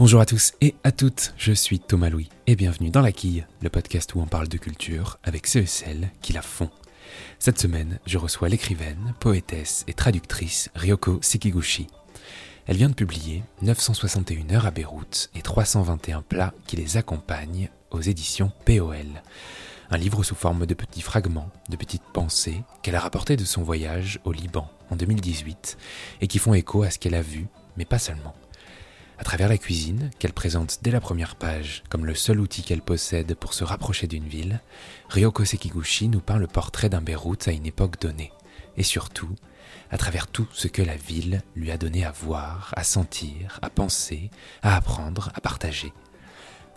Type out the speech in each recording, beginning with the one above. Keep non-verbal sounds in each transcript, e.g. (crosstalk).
Bonjour à tous et à toutes, je suis Thomas Louis et bienvenue dans La Quille, le podcast où on parle de culture avec ceux et celles qui la font. Cette semaine, je reçois l'écrivaine, poétesse et traductrice Ryoko Sekiguchi. Elle vient de publier 961 heures à Beyrouth et 321 plats qui les accompagnent aux éditions POL. Un livre sous forme de petits fragments, de petites pensées qu'elle a rapportées de son voyage au Liban en 2018 et qui font écho à ce qu'elle a vu, mais pas seulement. À travers la cuisine, qu'elle présente dès la première page comme le seul outil qu'elle possède pour se rapprocher d'une ville, Ryoko Sekiguchi nous peint le portrait d'un Beyrouth à une époque donnée. Et surtout, à travers tout ce que la ville lui a donné à voir, à sentir, à penser, à apprendre, à partager.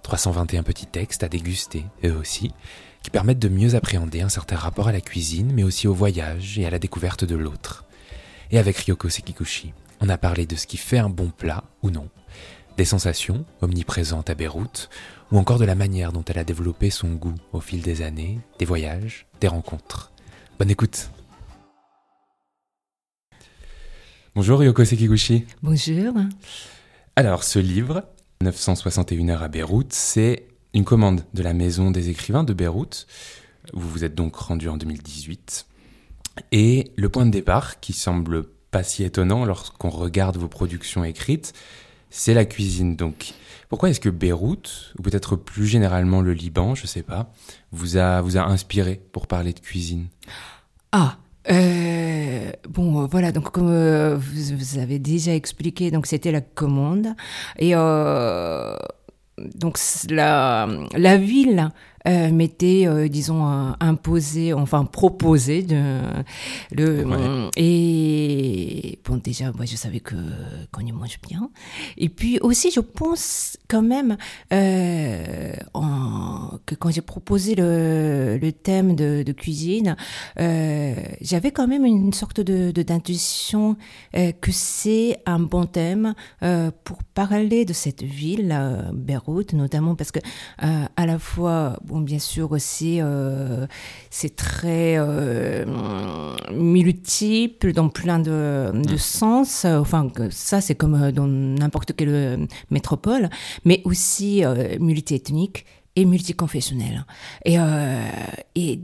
321 petits textes à déguster, eux aussi, qui permettent de mieux appréhender un certain rapport à la cuisine, mais aussi au voyage et à la découverte de l'autre. Et avec Ryoko Sekiguchi, on a parlé de ce qui fait un bon plat ou non, des sensations omniprésentes à Beyrouth, ou encore de la manière dont elle a développé son goût au fil des années, des voyages, des rencontres. Bonne écoute Bonjour Ryoko Sekiguchi. Bonjour. Alors, ce livre, 961 heures à Beyrouth, c'est une commande de la Maison des écrivains de Beyrouth. Vous vous êtes donc rendu en 2018. Et le point de départ, qui semble pas si étonnant lorsqu'on regarde vos productions écrites, c'est la cuisine. Donc, pourquoi est-ce que Beyrouth, ou peut-être plus généralement le Liban, je sais pas, vous a, vous a inspiré pour parler de cuisine? Ah, euh, bon, voilà, donc comme euh, vous, vous, avez déjà expliqué, donc c'était la commande. Et euh, donc la, la ville euh, m'était, euh, disons, euh, imposé, enfin proposé de le ouais. et bon déjà, moi je savais que qu'on y mange bien. Et puis aussi, je pense quand même euh, en, que quand j'ai proposé le, le thème de, de cuisine, euh, j'avais quand même une sorte de d'intuition que c'est un bon thème pour parler de cette ville, Beyrouth, notamment parce que à la fois bon, bien sûr aussi, euh, c'est très euh, multiple dans plein de, de sens. Enfin, ça, c'est comme dans n'importe quelle métropole, mais aussi euh, multiethnique et multiconfessionnel. Et, et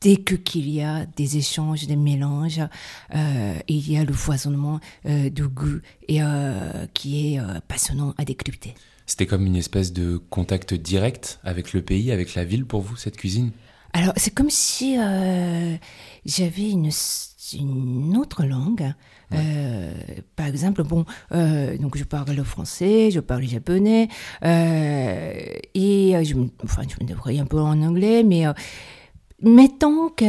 dès que qu'il y a des échanges, des mélanges, euh, il y a le foisonnement euh, de goût et euh, qui est passionnant à décrypter. C'était comme une espèce de contact direct avec le pays, avec la ville pour vous, cette cuisine? Alors, c'est comme si j'avais une, une autre langue. Ouais. Euh, par exemple, bon, euh, donc je parle le français, je parle le japonais, euh, et je, enfin, je me débrouille un peu en anglais, mais mettons que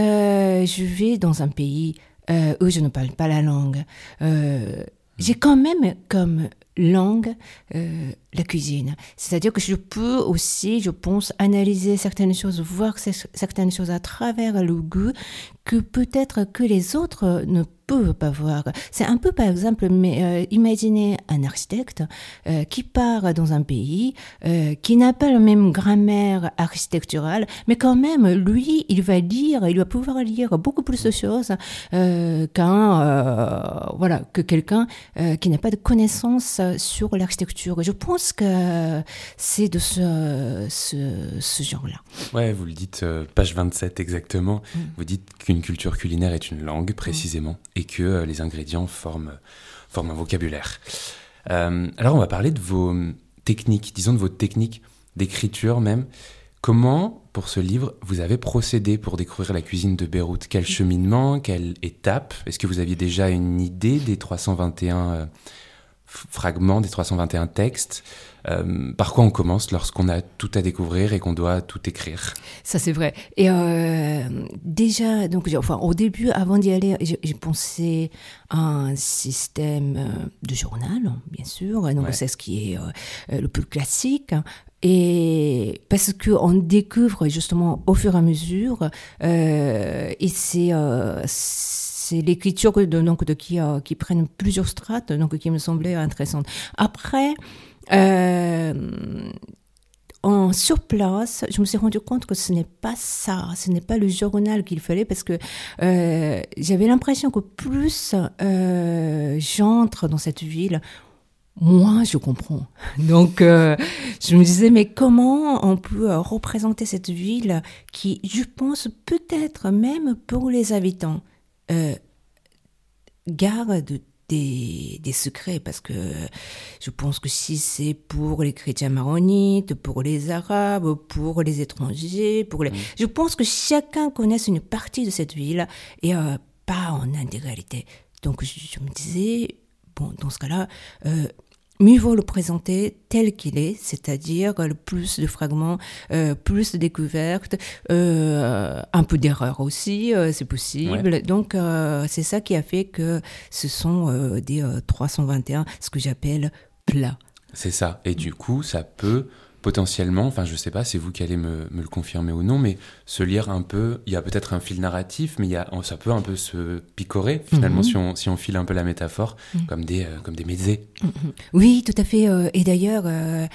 je vais dans un pays où je ne parle pas la langue, j'ai quand même comme langue euh, la cuisine. C'est-à-dire que je peux aussi, je pense, analyser certaines choses, voir certaines choses à travers le goût que peut-être que les autres ne peuvent pas voir. C'est un peu, par exemple, mais, euh, imaginez un architecte euh, qui part dans un pays euh, qui n'a pas la même grammaire architecturale, mais quand même, lui, il va lire, il va pouvoir lire beaucoup plus de choses qu'un, voilà, que quelqu'un qui n'a pas de connaissances sur l'architecture. Je pense que c'est de ce, ce, ce genre-là. Ouais, vous le dites, page 27 exactement. Mm. Vous dites qu'une culture culinaire est une langue, précisément. Mm et que euh, les ingrédients forment, un vocabulaire. Euh, alors on va parler de vos techniques, disons de vos techniques d'écriture même. Comment, pour ce livre, vous avez procédé pour découvrir la cuisine de Beyrouth? Quel cheminement? Quelle étape? Est-ce que vous aviez déjà une idée des 321 euh, fragments, des 321 textes euh, par quoi on commence lorsqu'on a tout à découvrir et qu'on doit tout écrire? Ça c'est vrai. Et euh, déjà, donc, enfin, au début, avant d'y aller, j'ai pensé à un système euh, de journal, bien sûr. Donc ouais. c'est ce qui est euh, le plus classique. Et parce qu'on découvre justement au fur et à mesure, et c'est c'est l'écriture donc, de, qui, euh, qui prennent plusieurs strates, donc qui me semblait intéressante. Après, euh, en sur place, je me suis rendu compte que ce n'est pas ça, ce n'est pas le journal qu'il fallait parce que euh, j'avais l'impression que plus euh, j'entre dans cette ville, moi, je comprends. (laughs) Donc, je me disais, mais comment on peut représenter cette ville qui, je pense, peut-être même pour les habitants, euh, garde des, des, secrets parce que je pense que si c'est pour les chrétiens maronites, pour les arabes, pour les étrangers, pour les... Mm. Je pense que chacun connaisse une partie de cette ville et pas en intégralité. Donc je, me disais, bon, dans ce cas-là, euh, mieux vaut le présenter tel qu'il est, c'est-à-dire le plus de fragments, euh, plus de découvertes, euh, un peu d'erreurs aussi, euh, c'est possible. Donc c'est ça qui a fait que ce sont des 321, ce que j'appelle plats. C'est ça. Et du coup, ça peut potentiellement, enfin je sais pas, c'est vous qui allez me, le confirmer ou non, mais se lire un peu, il y a peut-être un fil narratif, mais il y a, ça peut un peu se picorer finalement mhm. si, on, si on file un peu la métaphore, mhm. comme des, euh, comme des mhm. Oui, tout à fait. Euh, et d'ailleurs, euh,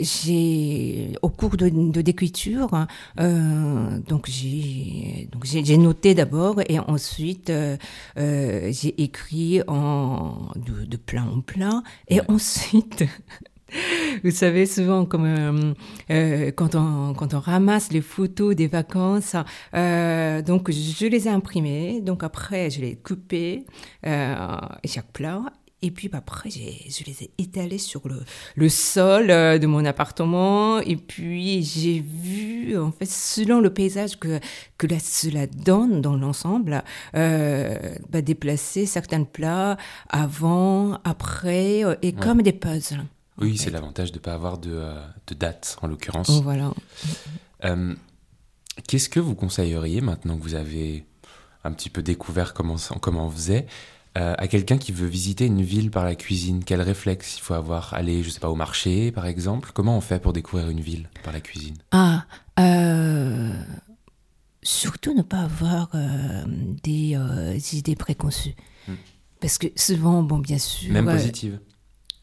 j'ai, au cours de, d'écriture, donc j'ai, donc j'ai, noté d'abord et ensuite j'ai écrit en, de, de plein en plein et ensuite (laughs) (laughs) Vous savez, souvent, comme euh, euh, quand, on, quand on ramasse les photos des vacances, euh, donc je les ai imprimées, donc après je les ai coupées, chaque plat, et puis après, je les ai étalés sur le, le sol de mon appartement. Et puis j'ai vu, en fait, selon le paysage que, que cela donne dans l'ensemble, bah, déplacer certains plats avant, après, et comme des puzzles. Oui, c'est l'avantage de ne pas avoir de, euh, de, date, en l'occurrence. Oh, voilà. Euh, qu'est-ce que vous conseilleriez, maintenant que vous avez un petit peu découvert comment, comment on faisait, euh, à quelqu'un qui veut visiter une ville par la cuisine? Quel réflexe il faut avoir? Aller, je sais pas, au marché, par exemple? Comment on fait pour découvrir une ville par la cuisine? Ah, surtout ne pas avoir des idées préconçues. Hmm. Parce que souvent, bon, bien sûr... Même positives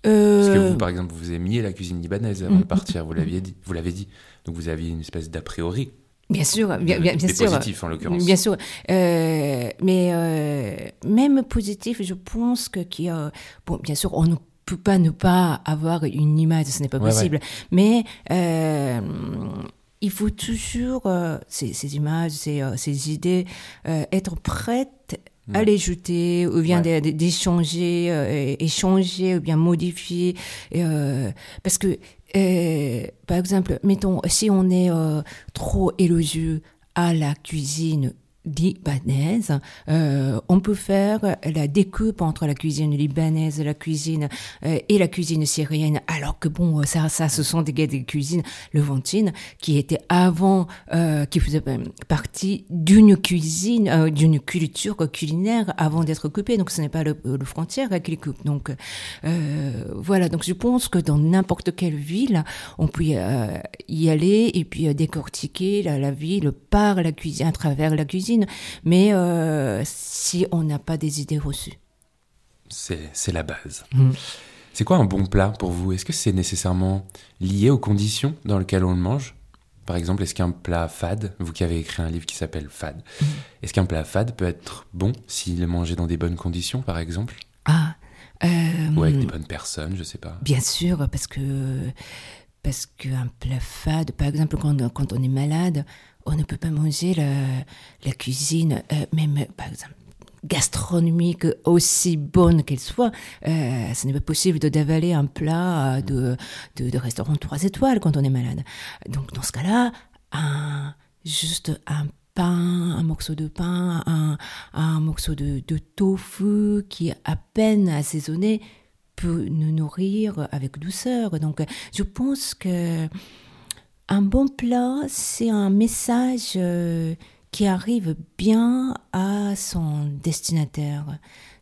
parce que vous, euh, par exemple, vous aimiez la cuisine libanaise avant de mm. partir, vous l'aviez dit, vous l'avez dit. Donc vous aviez une espèce d'a priori. Bien sûr, bien, bien, bien sûr. positif en l'occurrence. Bien sûr, euh, mais euh, même positif, je pense que qui bon, bien sûr, on ne peut pas ne pas avoir une image, ce n'est pas possible. Mais il faut toujours ces, ces, images, ces, ces idées être prêtes à les jeter ou bien d'échanger, euh, échanger ou bien modifier. Euh, parce que, euh, par exemple, mettons, si on est trop élogieux à la cuisine libanaise. Euh, on peut faire la découpe entre la cuisine libanaise, la cuisine euh, et la cuisine syrienne, alors que bon, ça, ça, ce sont des, des cuisines levantines qui étaient avant, euh, qui faisaient partie d'une cuisine, d'une culture culinaire avant d'être coupée. Donc, ce n'est pas le, frontière qui les coupe. Donc, voilà. Donc, je pense que dans n'importe quelle ville, on peut y aller et puis décortiquer la, la ville par la cuisine, à travers la cuisine mais euh, si on n'a pas des idées reçues. C'est la base. Mm. C'est quoi un bon plat pour vous? Est-ce que c'est nécessairement lié aux conditions dans lesquelles on le mange? Par exemple, est-ce qu'un plat fade, vous qui avez écrit un livre qui s'appelle Fade, mm. est-ce qu'un plat fade peut être bon s'il est mangé dans des bonnes conditions, par exemple? Ah. Ou avec des bonnes personnes, je sais pas. Bien sûr, parce que parce qu'un plat fade, par exemple, quand, quand on est malade, on ne peut pas manger la, cuisine, euh, même exemple gastronomique aussi bonne qu'elle soit, euh, ce n'est pas possible de d'avaler un plat de, de, restaurant trois étoiles quand on est malade. Donc dans ce cas-là, un, juste un pain, un morceau de pain, un, un morceau de, de, tofu qui est à peine assaisonné peut nous nourrir avec douceur. Donc je pense que un bon plat, c'est un message euh, qui arrive bien à son destinataire.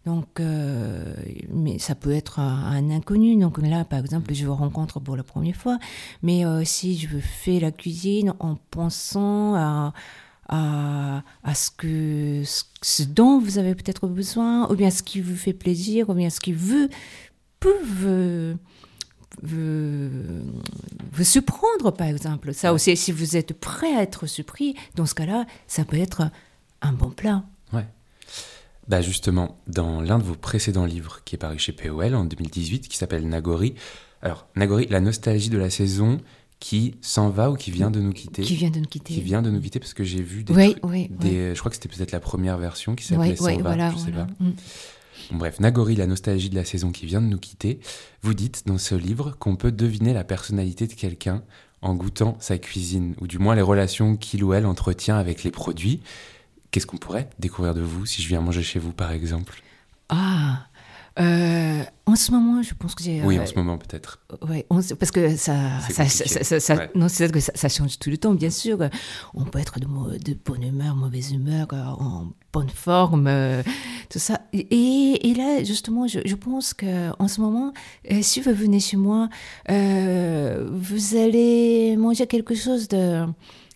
Donc, euh, mais ça peut être un, inconnu. Donc là, par exemple, je vous rencontre pour la première fois, mais euh, si je fais la cuisine en pensant à, à, ce que ce dont vous avez peut-être besoin, ou bien ce qui vous fait plaisir, ou bien ce qui vous surprendre, par exemple. Ça aussi, si vous êtes prêt à être surpris, dans ce cas-là, ça peut être un bon plat. Ouais. bah justement, dans l'un de vos précédents livres qui est paru chez POL en 2018, qui s'appelle Nagori, alors Nagori, la nostalgie de la saison qui s'en va ou qui vient de nous quitter Qui vient de nous quitter. Qui vient de nous quitter parce que j'ai vu des, Oui, oui, des- je crois que c'était peut-être la première version qui s'appelait S'en va, voilà. je sais pas. Mm. Bref, Nagori, la nostalgie de la saison qui vient de nous quitter. Vous dites dans ce livre qu'on peut deviner la personnalité de quelqu'un en goûtant sa cuisine, ou du moins les relations qu'il ou elle entretient avec les produits. Qu'est-ce qu'on pourrait découvrir de vous si je viens manger chez vous, par exemple? Ah, euh, en ce moment, je pense que j'ai. Oui, euh, en ce moment peut-être. Ouais, on sait- parce que ça, ça, ça, ça- Ouais. non, c'est que ça, change tout le temps, bien sûr. On peut être de, bonne humeur, mauvaise humeur, euh, en bonne forme, euh, tout ça. Et, et là, justement, je, je pense que en ce moment, euh, si vous venez chez moi, euh, vous allez manger quelque chose de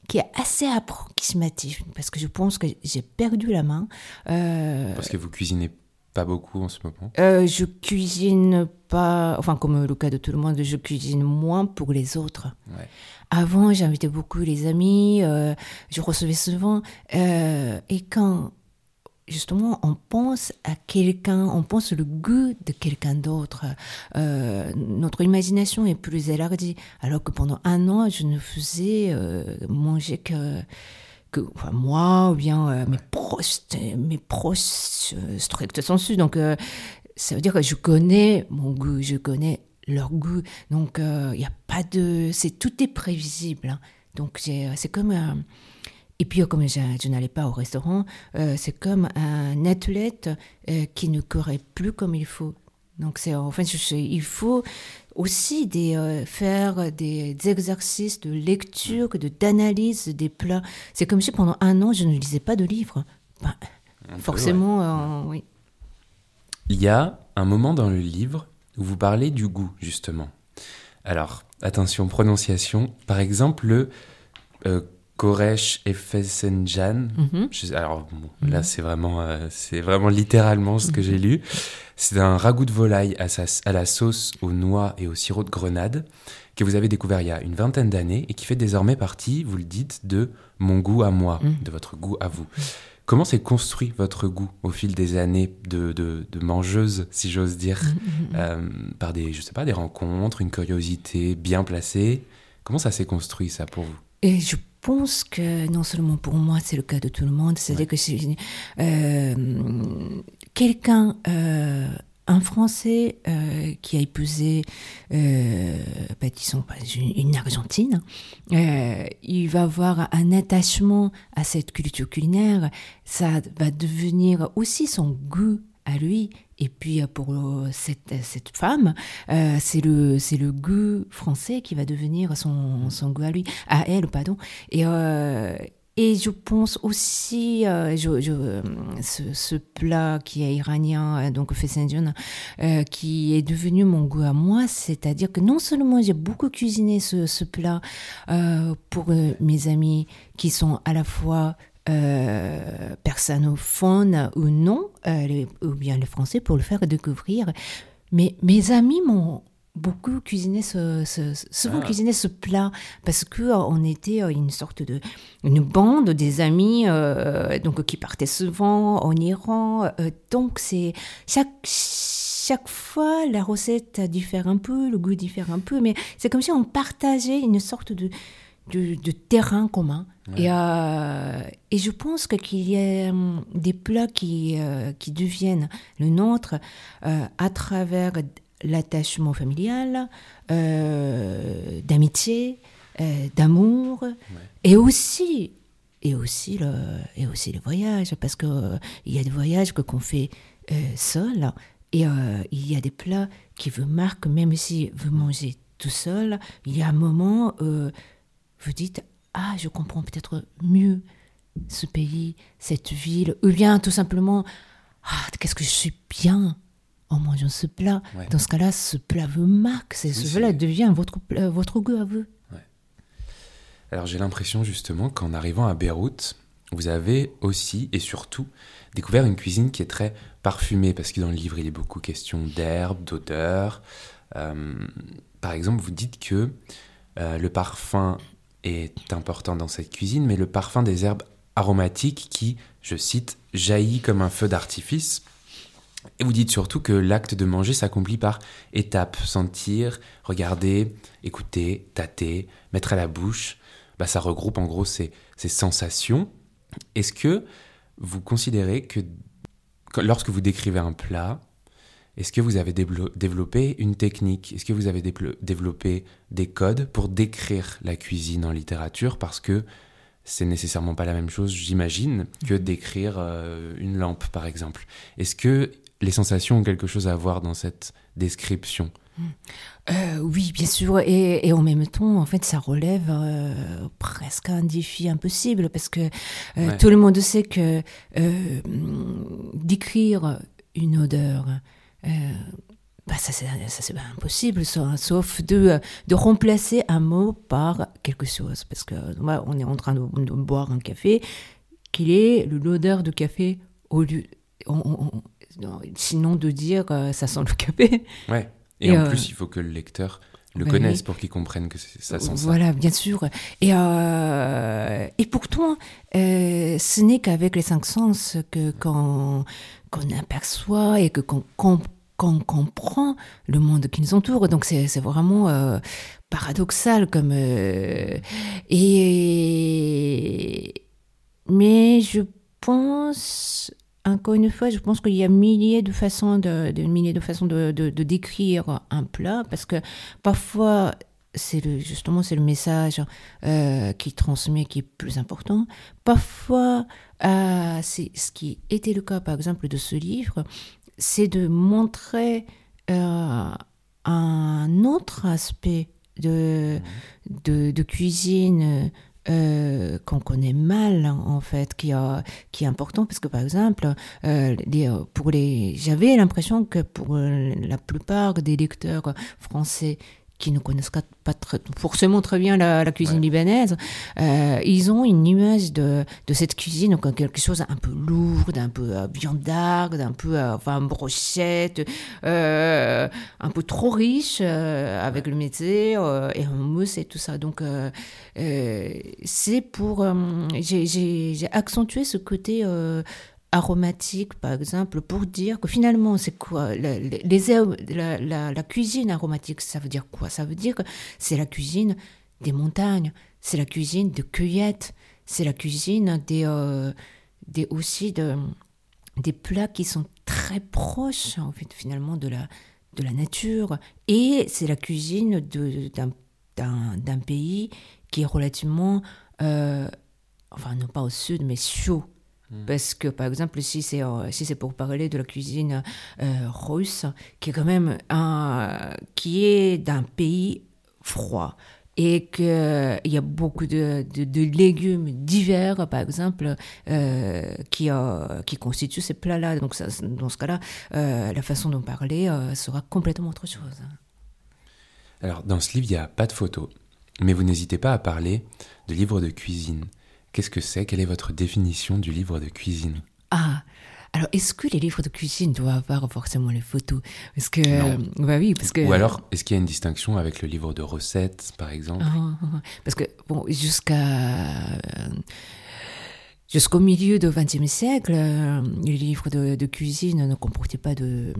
qui est assez approximatif, parce que je pense que j'ai perdu la main. Euh, Parce que vous cuisinez pas beaucoup en ce moment. euh, je cuisine pas, enfin comme le cas de tout le monde, je cuisine moins pour les autres. Ouais. Avant, j'invitais beaucoup les amis, euh, je recevais souvent, euh, et quand justement on pense à quelqu'un, on pense le goût de quelqu'un d'autre, notre imagination est plus élargie. Alors que pendant un an, je ne faisais manger que que enfin, moi ou bien euh, mes proches, mes proches euh, sensu. Donc, euh, ça veut dire que je connais mon goût, je connais leur goût. Donc, il n'y a pas de. C'est tout est prévisible. hein. Donc, c'est comme. et puis, euh, comme je, je n'allais pas au restaurant, euh, c'est comme un athlète euh, qui ne courait plus comme il faut. Donc, c'est en fait, je- je- il faut aussi des, euh, faire des, des exercices de lecture, de d'analyse des plats. C'est comme si pendant un an, je ne lisais pas de livres. Ben, peu, forcément, euh, oui. Il y a un moment dans le livre où vous parlez du goût, justement. Alors, attention, prononciation. Par exemple, le Koresh Efesenjan. Mhm. Alors, bon, là, c'est vraiment, euh, c'est vraiment littéralement ce que j'ai lu. C'est un ragoût de volaille à, sa- à la sauce aux noix et au sirop de grenade que vous avez découvert il y a une vingtaine d'années et qui fait désormais partie, vous le dites, de mon goût à moi, Mhm. de votre goût à vous. Comment s'est construit votre goût au fil des années de, de, de mangeuse, si j'ose dire, euh, par des, je sais pas, des rencontres, une curiosité bien placée? Comment ça s'est construit ça pour vous? Et je pense que non seulement pour moi, c'est le cas de tout le monde, c'est-à-dire que euh, quelqu'un, euh, un Français euh, qui a épousé, bah, disons, une, une Argentine, il va avoir un attachement à cette culture culinaire, ça va devenir aussi son goût à lui. Et puis euh, pour euh, cette, cette femme, euh, c'est le c'est le goût français qui va devenir son, son goût à lui, à elle, pardon. Et euh, et je pense aussi, euh, euh, ce, ce plat qui est iranien, euh, donc fesenjoun, euh, qui est devenu mon goût à moi, c'est-à-dire que non seulement j'ai beaucoup cuisiné ce, ce plat euh, pour euh, mes amis qui sont à la fois euh, personophones ou non, euh, les- ou bien les Français pour le faire découvrir. Mais mes amis m'ont beaucoup cuisiné ce, souvent Ah. cuisiné ce plat parce que euh, on était euh, une sorte de une bande des amis euh, donc qui partaient souvent en Iran donc c'est chaque chaque fois la recette diffère un peu le goût diffère un peu mais c'est comme si on partageait une sorte de de, de terrain commun. Et, euh, et je pense que qu'il y a hum, des plats qui euh, qui deviennent le nôtre euh, à travers l'attachement familial, d'amitié, d'amour, et aussi et aussi le et aussi le voyage parce que il y a des voyages que qu'on fait seul et il y a des plats qui vous marquent même si vous mangez tout seul il y a un moment vous dites ah je comprends peut-être mieux ce pays cette ville. Ou bien tout simplement ah qu'est-ce que je suis bien en mangeant ce plat. Ouais. dans ce cas-là ce plat vous marque Oui, ce plat devient votre votre goût à vous. Alors j'ai l'impression justement qu'en arrivant à Beyrouth, vous avez aussi et surtout découvert une cuisine qui est très parfumée, parce que dans le livre il est beaucoup question d'herbes, d'odeurs. Euh, par exemple, vous dites que euh, le parfum est important dans cette cuisine, mais le parfum des herbes aromatique qui, je cite, jaillit comme un feu d'artifice. Et vous dites surtout que l'acte de manger s'accomplit par étapes, sentir, regarder, écouter, tâter, mettre à la bouche. Bah, ça regroupe en gros ces sensations. Est-ce que vous considérez que lorsque vous décrivez un plat, est-ce que vous avez développé une technique? Est-ce que vous avez développé des codes pour décrire la cuisine en littérature? Parce que c'est nécessairement pas la même chose, j'imagine, que mhm. décrire euh, une lampe, par exemple. Est-ce que les sensations ont quelque chose à voir dans cette description? Mhm. euh, oui, bien sûr, et, en même temps, en fait, ça relève euh, presque un défi impossible parce que tout le monde sait que décrire une odeur, bah ça c'est impossible, sauf de, de remplacer un mot par quelque chose. Parce que on est en train de, boire un café, qu'il est l'odeur de café au lieu. sinon de dire euh, ça sent le café. Ouais. Et, en euh, plus, il faut que le lecteur le bah connaisse pour qu'il comprenne que ça sent ça. Voilà, bien sûr. Et, et pourtant, ce n'est qu'avec les cinq sens que quand qu'on aperçoit et que qu'on comprend le monde qui nous entoure. Donc c'est vraiment euh, paradoxal comme euh, et mais je pense encore une fois, je pense qu'il y a milliers de façons de, milliers de façons de, de, décrire un plat parce que parfois c'est le, justement c'est le message euh, qui transmet qui est plus important. Parfois, euh, c'est ce qui était le cas par exemple de ce livre, c'est de montrer euh, un autre aspect de, de, de cuisine euh, qu'on connaît mal en fait, qui, a, qui est important parce que par exemple, euh, pour les, j'avais l'impression que pour la plupart des lecteurs français qui ne connaissent pas forcément très bien la, cuisine libanaise, euh, ils ont une image de, de, cette cuisine comme quelque chose un peu lourd, un peu euh, viandarde, d'un peu euh, enfin brochette, euh, un peu trop riche avec le métier et un mousse et tout ça. Donc c'est pour j'ai accentué ce côté aromatique, par exemple, pour dire que finalement, c'est quoi les, la, la, cuisine aromatique, ça veut dire quoi? Ça veut dire que c'est la cuisine des montagnes, c'est la cuisine de cueillettes, c'est la cuisine des, euh, des aussi de, des plats qui sont très proches, en fait, finalement, de la, de la nature. Et c'est la cuisine d'un pays qui est relativement, euh, enfin, non pas au sud, mais chaud. Parce que, par exemple, si c'est euh, si c'est pour parler de la cuisine euh, russe, qui est quand même un, qui est d'un pays froid et qu'il y a beaucoup de, de, légumes divers, par exemple, euh, qui, qui constituent ces plats-là. Donc, ça, dans ce cas-là, la façon d'en parler sera complètement autre chose. Alors, dans ce livre, il n'y a pas de photos, mais vous n'hésitez pas à parler de livres de cuisine. Qu'est-ce que c'est? Quelle est votre définition du livre de cuisine? Ah, alors, est-ce que les livres de cuisine doivent avoir forcément les photos? Parce que, bah oui, parce que. Ou alors, est-ce qu'il y a une distinction avec le livre de recettes, par exemple? Ah, ah, ah. Parce que bon, jusqu'à Jusqu'au milieu du XXe siècle, euh, les livres de, cuisine ne comportaient pas de,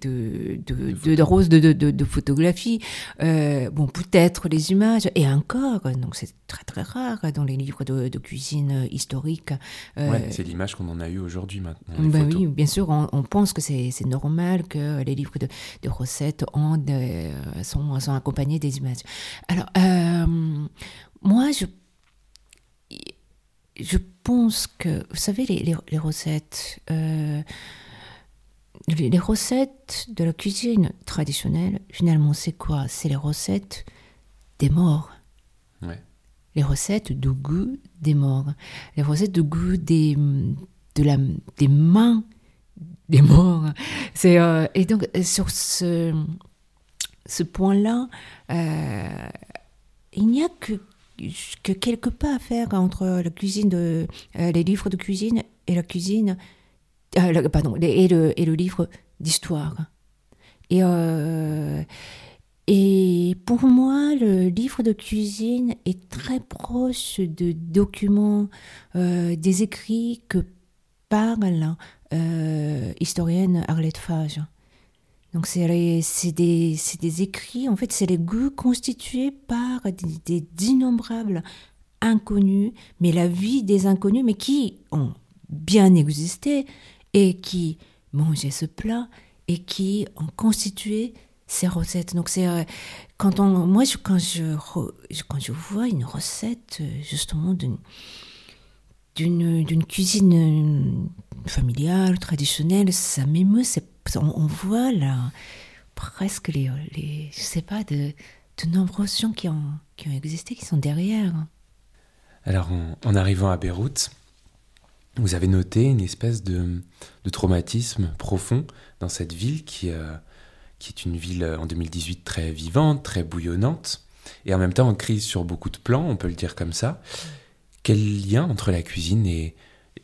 de, de, de, roses de, photographie. Euh, bon, peut-être les images, et encore, donc c'est très très rare dans les livres de, cuisine historique. Euh, ouais, c'est l'image qu'on en a eu aujourd'hui maintenant. Ben oui, bien sûr, on, on pense que c'est normal que les livres de, de recettes ont, sont, sont accompagnés des images. Alors, euh, moi, je je pense que, vous savez, les, les, recettes, euh, les, recettes de la cuisine traditionnelle, finalement, c'est quoi? C'est les recettes des morts. Les recettes de goût des morts. Les recettes de goût des, de la, des mains des morts. C'est, euh, et donc, sur ce, ce point-là, euh, il n'y a que que quelques pas à faire entre la cuisine de euh, les livres de cuisine et la cuisine euh, pardon et le et le livre d'histoire et euh, et pour moi, le livre de cuisine est très proche de documents, euh, des écrits que parle euh, historienne Arlette Fage. Donc c'est des, des, écrits, en fait c'est les goûts constitués par des, d'innombrables inconnus, mais la vie des inconnus, mais qui ont bien existé et qui mangeaient ce plat et qui ont constitué ces recettes. Donc c'est euh, quand on, moi quand je quand je vois une recette euh, justement d'une cuisine euh, familiale traditionnelle, ça m'émeut. On, voit là presque les, les je sais pas de de nombreuses gens qui ont qui ont existé, qui sont derrière. Alors en, arrivant à Beyrouth, vous avez noté une espèce de, traumatisme profond dans cette ville qui qui est une ville euh, en 2018 très vivante, très bouillonnante, et en même temps en crise sur beaucoup de plans, on peut le dire comme ça. Quel lien entre la cuisine et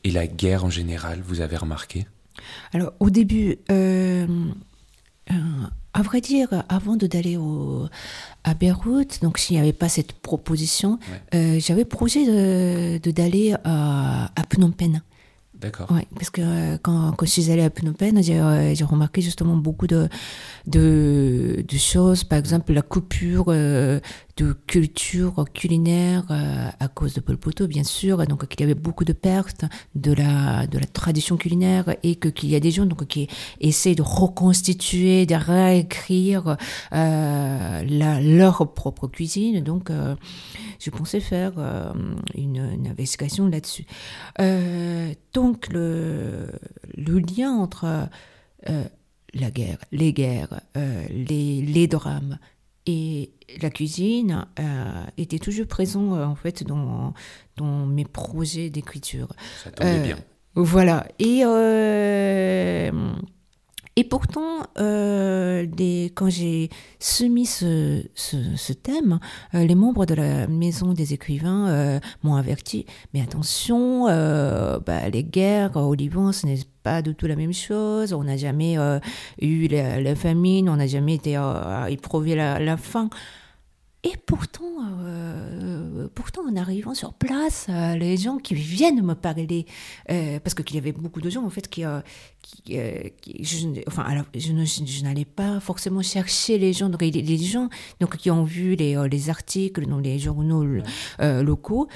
la guerre en général vous avez remarqué? Alors au début, euh, euh, à vrai dire, avant d'aller à Beyrouth, donc s'il n'y avait pas cette proposition, j'avais projet de d'aller à, à Phnom Penh. D'accord. Parce que euh, quand, je suis allée à Phnom Penh, j'ai euh, remarqué justement beaucoup de, choses. Par exemple, la coupure euh, de culture culinaire euh, à cause de Pol Poto, bien sûr. Donc, qu'il y avait beaucoup de pertes de la, tradition culinaire et que, qu'il y a des gens donc, qui essaient de reconstituer, de réécrire euh, leur propre cuisine. Donc, euh, je pensais faire euh, une, investigation là-dessus. Donc, le, le lien entre la guerre, les guerres, les, les drames, et la cuisine euh, était toujours présent euh, en fait dans, dans mes projets d'écriture. Ça tombait bien. Euh, voilà. Et et pourtant, euh, quand j'ai soumis ce, thème, euh, les membres de la maison des écrivains euh, m'ont averti. Mais attention, bah, les guerres au Liban, ce n'est pas du tout la même chose. On n'a jamais eu la, famine, on n'a jamais été éprouvé la, la faim. Et pourtant, euh, pourtant, en arrivant sur place, euh, les gens qui viennent me parler, euh, parce qu'il y avait beaucoup de gens en fait qui, qui, je, enfin, alors, je, je n'allais pas forcément chercher les gens, donc les, gens donc qui ont vu les, les articles dans les journaux locaux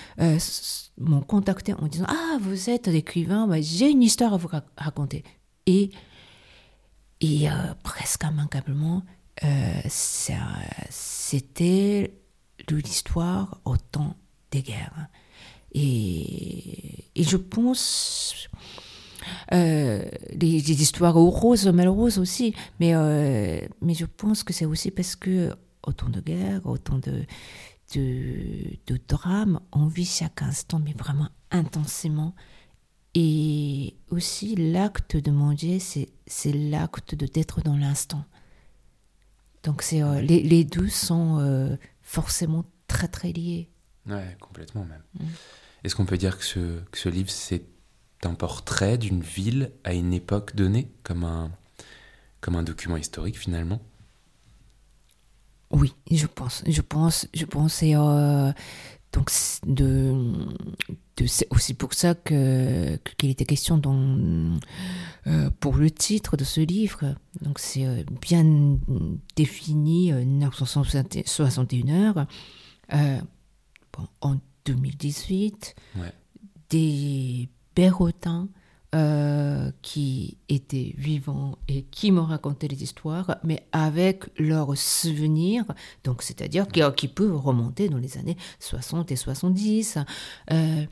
m'ont contacté en disant ah vous êtes écrivain, bah, j'ai une histoire à vous raconter. Et et presque immanquablement euh, c'était l'histoire au temps des guerres. Et, et je pense euh, des, histoires heureuses, malheureuses aussi, mais, euh, mais je pense que c'est aussi parce que autant de guerres, autant de, de, de drames, on vit chaque instant, mais vraiment intensément. Et aussi, l'acte de manger, c'est l'acte de d'être dans l'instant. Donc c'est euh, les, les, deux sont euh, forcément très très liés. Ouais, complètement même. Mm. Est-ce qu'on peut dire que ce, que ce livre c'est un portrait d'une ville à une époque donnée, comme un, comme un document historique finalement? Oui, je pense. Je pense, je pense. Et euh, donc de, de c'est aussi pour ça que qu'il était question dans, euh, pour le titre de ce livre. Donc c'est euh, bien défini, 961 euh, heures. Bon, en 2018, ouais. des Bérotins euh, qui étaient vivants et qui m'ont raconté les histoires, mais avec leurs souvenirs, donc c'est-à-dire qui, peuvent remonter dans les années 60 et 70, euh,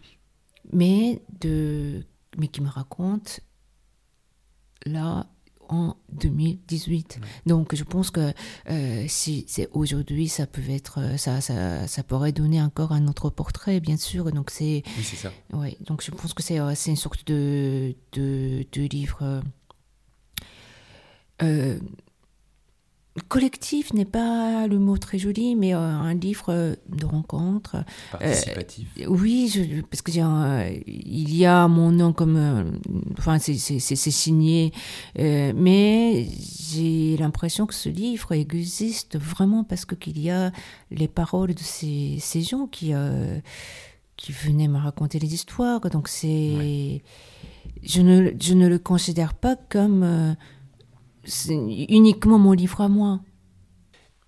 mais, de, mais qui me racontent là en 2018. Donc je pense que euh, si c'est aujourd'hui, ça peut être, euh, ça, ça, ça, pourrait donner encore un autre portrait, bien sûr. Donc c'est, oui, c'est ça. Ouais, donc je pense que c'est, euh, c'est une sorte de, de, de livre. Euh, collectif n'est pas le mot très joli, mais euh, un livre de rencontre. Participatif. oui, je, parce que il y a mon nom comme, enfin c'est signé, mais j'ai l'impression que ce livre existe vraiment parce que qu'il y a les paroles de ces, ces gens qui qui venaient me raconter les histoires. Donc c'est, je ne je ne le considère pas comme c'est uniquement mon livre à moi.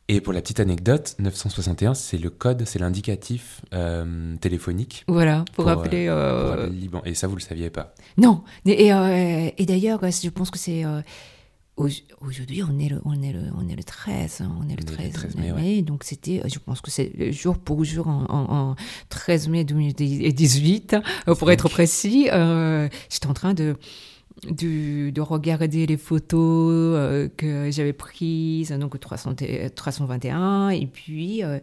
Et pour la petite anecdote, 961, c'est le code, c'est l'indicatif euh, téléphonique. Voilà, pour, appeler, euh, euh, Liban. Et ça, vous ne le saviez pas Non. Et, et d'ailleurs, je pense que c'est. Aujourd'hui, on est, le, on, est le, on est le 13, hein, on est le 13, mai, donc c'était, je pense que c'est jour pour jour en, en, 13 mai 2018, pour être précis. J'étais en train de, de, regarder les photos euh, que j'avais prises, donc 300, 321, et puis, euh,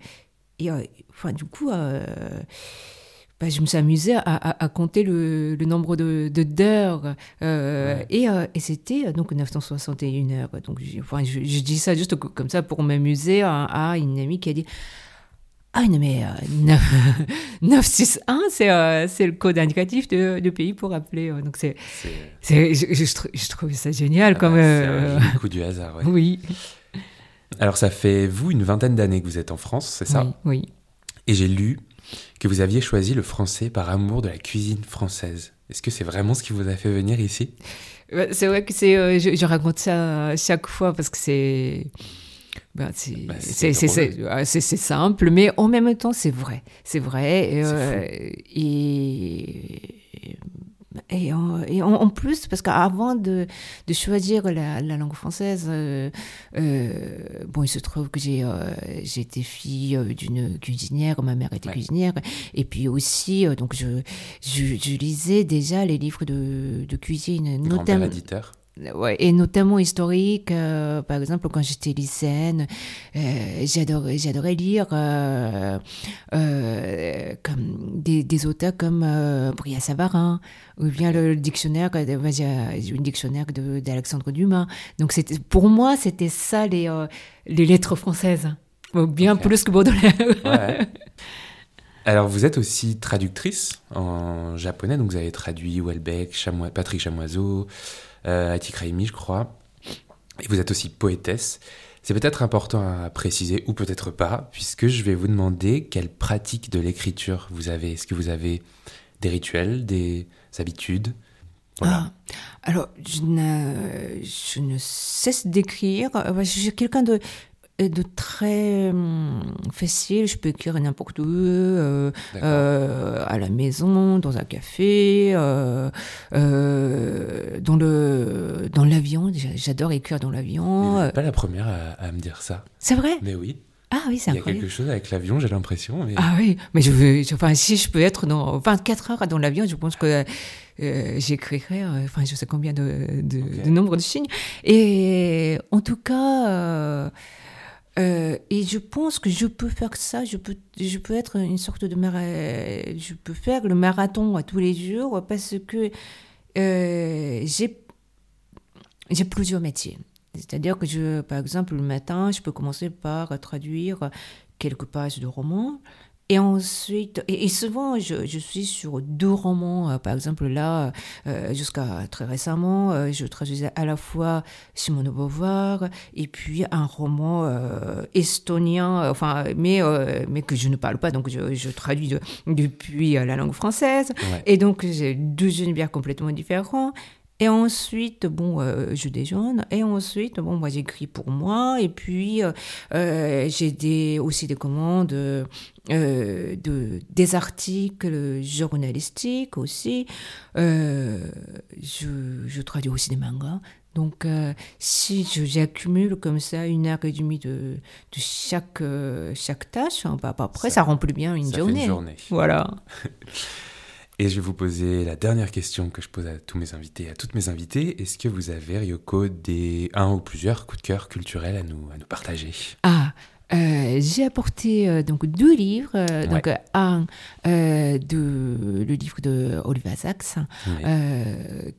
et, euh, enfin, du coup, bah, je me suis amusée à, à, compter le, le, nombre de d'heures, et, et c'était donc 961 heures. Donc, enfin, je, je, dis ça juste comme ça pour m'amuser à, à une amie qui a dit ah non, mais 961, euh, c'est le code indicatif de, de, pays pour appeler. Euh, donc c'est, je, je, trouve ça génial ah comme. Bah, un coup du hasard, ouais. Oui. Alors ça fait, vous, une vingtaine d'années que vous êtes en France, c'est ça? Oui. Et j'ai lu que vous aviez choisi le français par amour de la cuisine française. Est-ce que c'est vraiment ce qui vous a fait venir ici? C'est vrai que c'est, euh, je, je, raconte ça chaque fois parce que c'est bah, bah, ah, c'est simple, mais en même temps, c'est vrai. C'est vrai. Euh, et, et, en, et en, plus, parce qu'avant de, de, choisir la, la langue française, euh, euh, bon, il se trouve que j'ai été fille d'une cuisinière, ma mère était cuisinière, et puis aussi, donc je, je, lisais déjà les livres de, de cuisine, notamment. Ouais, et notamment historique. Euh, par exemple, quand j'étais lycéenne, euh, j'adorais, j'adorais lire euh, euh comme des, des, auteurs comme euh, Bria Savarin, ou bien le, dictionnaire, une dictionnaire de, d'Alexandre Dumas. Donc, c'était, pour moi, c'était ça les, les lettres françaises. Bien plus que Baudelaire. Ouais. Alors, vous êtes aussi traductrice en japonais, donc vous avez traduit Welbeck, Chamois, Patrick Chamoiseau, euh, Atik Raimi, je crois. Et vous êtes aussi poétesse. C'est peut-être important à préciser, ou peut-être pas, puisque je vais vous demander quelle pratique de l'écriture vous avez. Est-ce que vous avez des rituels, des habitudes? Ah, alors, je je ne cesse d'écrire. Je suis quelqu'un de de très hum, facile. Je peux écrire n'importe où, euh, euh, à la maison, dans un café, euh, dans le dans l'avion. J'adore écrire dans l'avion. Pas la première à, me dire ça. C'est vrai? Mais oui. Ah oui, c'est incroyable. Il y a quelque chose avec l'avion, j'ai l'impression. Ah oui, mais je veux, enfin, si je peux être dans 24 heures dans l'avion, je pense que j'écrirai, enfin, je sais combien de, de, de, nombre de signes. Et en tout cas, euh, et je pense que je peux faire ça, je peux, être une sorte de je peux faire le marathon à tous les jours parce que euh, j'ai j'ai plusieurs métiers. C'est-à-dire que je, par exemple, le matin, je peux commencer par traduire quelques pages de romans. Et ensuite, et, souvent, je, je, suis sur deux romans. Euh, par exemple, là, euh, jusqu'à très récemment, euh, je traduisais à la fois Simone de Beauvoir et puis un roman estonien, enfin, mais, mais que je ne parle pas, donc je, je traduis depuis la langue française. Et donc, j'ai deux univers complètement différents. Et ensuite, bon, euh, je déjeune. Et ensuite, bon, moi, j'écris pour moi. Et puis, euh, euh j'ai des, aussi des commandes euh, de, des articles journalistiques aussi. Je, je traduis aussi des mangas. Donc, si j'accumule comme ça une heure et demie de, de chaque, chaque tâche, hein, bah, après, ça, ça remplit bien une ça journée. Fait une journée. Voilà. (laughs) Et je vais vous poser la dernière question que je pose à tous mes invités, à toutes mes invitées. Est-ce que vous avez, Ryoko, des un ou plusieurs coups de cœur culturels à nous, à nous partager? Ah, euh, j'ai apporté donc deux livres. Donc un de le livre de Oliver Sacks,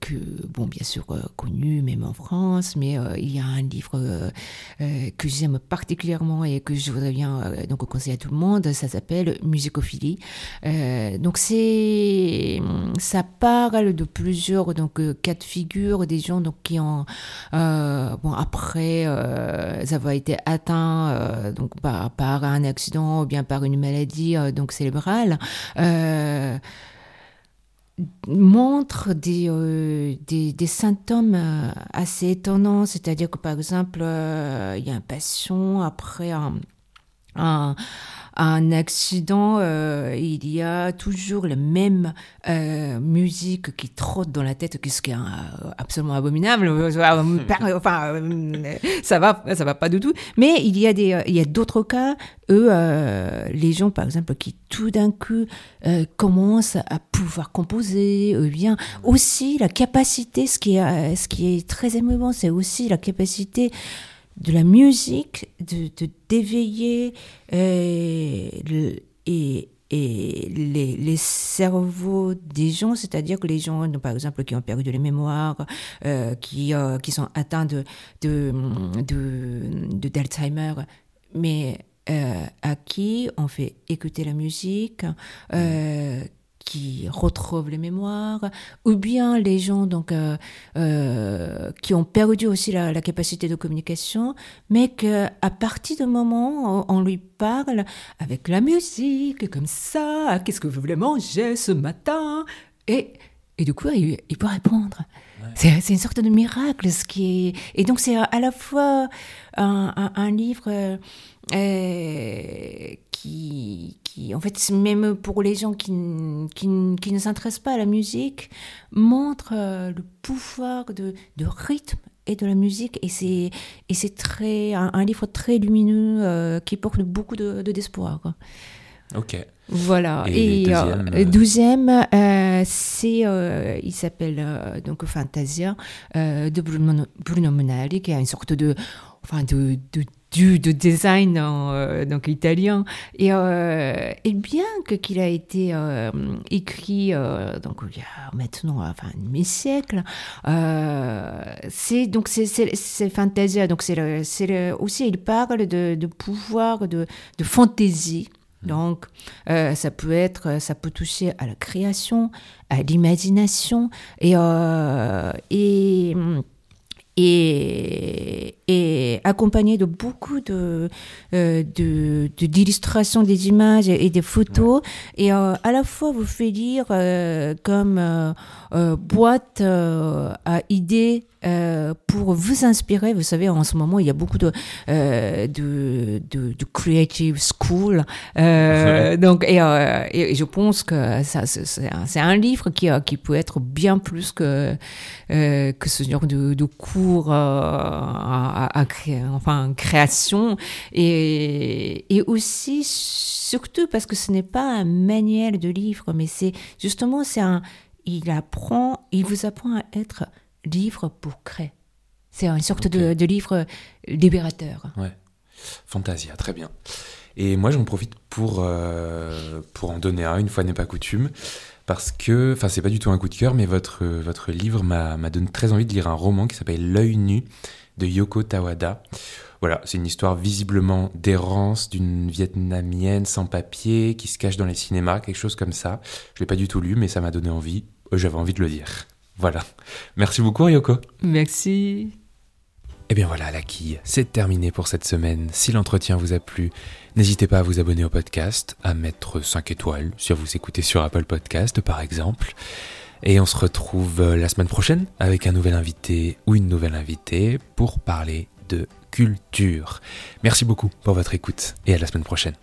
que bon bien sûr connu même en France, mais il y a un livre que j'aime particulièrement et que je voudrais bien donc conseiller à tout le monde. Ça s'appelle Musicophilie. donc c'est ça parle de plusieurs donc cas de figure des gens donc qui ont bon après avoir été atteints euh, donc par, un accident ou bien par une maladie euh, donc cérébrale euh, montre des, des, des, symptômes assez étonnants, c'est-à-dire que par exemple, il y a un patient après un un accident, euh, il y a toujours la même euh, musique qui trotte dans la tête, ce qui est euh, absolument abominable. (laughs) Enfin, ça va, ça va pas du tout. Mais il y a des, il y a d'autres cas, eux, les gens, par exemple, qui tout d'un coup commencent à pouvoir composer, ou bien aussi la capacité, ce qui est, ce qui est très émouvant, c'est aussi la capacité de la musique, de, d'éveiller euh, et, et les, les, cerveaux des gens, c'est-à-dire que les gens, par exemple, qui ont perdu les mémoires, euh, qui, euh, qui sont atteints de, de, de, d'Alzheimer, mais à qui on fait écouter la musique, qui retrouvent les mémoires, ou bien les gens donc euh, euh, qui ont perdu aussi la, capacité de communication, mais que à partir du moment où on lui parle avec la musique comme ça, qu'est-ce que vous voulez manger ce matin? Et et du coup il, peut répondre. C'est une sorte de miracle ce qui est et donc c'est à la fois un, un livre euh, qui, qui, en fait, même pour les gens qui, qui, qui ne s'intéressent pas à la musique, montre euh, le pouvoir de, de rythme et de la musique. Et c'est, et c'est très, un, livre très lumineux euh, qui porte beaucoup de, d'espoir. Ok. Voilà. Et, et douzième, c'est, il s'appelle donc Fantasia de Bruno, Bruno Monali, qui a une sorte de, enfin de, de du de design euh, donc italien. Et, euh, et bien que qu'il a été euh, écrit donc il y a maintenant enfin un demi-siècle c'est donc c'est c'est Fantasia. Donc c'est c'est aussi il parle de, de pouvoir de de fantaisie. Mmh. donc, ça peut être, ça peut toucher à la création, à l'imagination. Et et et, et accompagné de beaucoup de euh, d'illustrations des images et des photos et euh, à la fois vous fait lire euh, comme euh, boîte à idées euh, pour vous inspirer. Vous savez, en ce moment, il y a beaucoup de, euh, de, de, de, creative school. Euh, donc, et, et, je pense que ça, c'est un, livre qui, qui peut être bien plus que, que ce genre de, de cours à, à, créer, enfin, création. Et, et aussi, surtout parce que ce n'est pas un manuel de livre, mais c'est justement, c'est un, il apprend, il vous apprend à être livre pour créer. C'est une sorte de, livre libérateur. Ouais. Fantasia, très bien. Et moi, j'en profite pour, euh, pour en donner un, une fois n'est pas coutume, parce que, enfin, c'est pas du tout un coup de cœur, mais votre, votre livre m'a donné très envie de lire un roman qui s'appelle L'œil nu de Yoko Tawada. Voilà, c'est une histoire visiblement d'errance d'une vietnamienne sans papier qui se cache dans les cinémas, quelque chose comme ça. Je l'ai pas du tout lu, mais ça m'a donné envie. J'avais envie de le lire. Voilà. Merci beaucoup, Ryoko. Merci. Et eh bien voilà, la quille, c'est terminé pour cette semaine. Si l'entretien vous a plu, n'hésitez pas à vous abonner au podcast, à mettre 5 étoiles si vous écoutez sur Apple Podcast par exemple. Et on se retrouve euh, la semaine prochaine avec un nouvel invité ou une nouvelle invitée pour parler de culture. Merci beaucoup pour votre écoute et à la semaine prochaine.